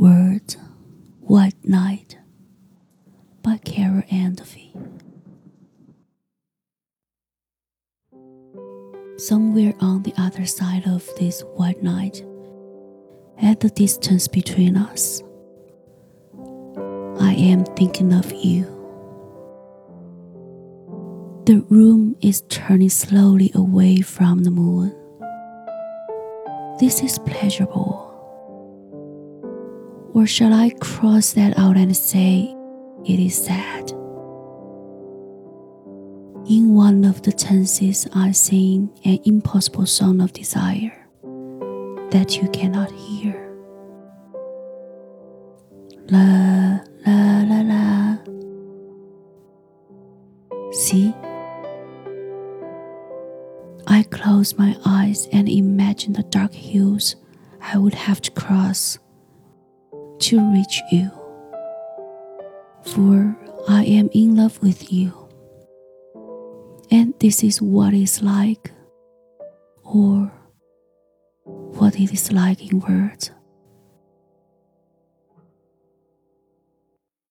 Word Wide Night by Carol Ann Duffy. Somewhere on the other side of this white night, at the distance between us, I am thinking of you. The room is turning slowly away from the moon. This is pleasurable. Or shall I cross that out and say it is sad? In one of the tenses, I sing an impossible song of desire that you cannot hear. La la la la. See? I close my eyes and imagine the dark hills I would have to cross to reach you. For I am in love with you. And this is what it's like, or what it is like in words.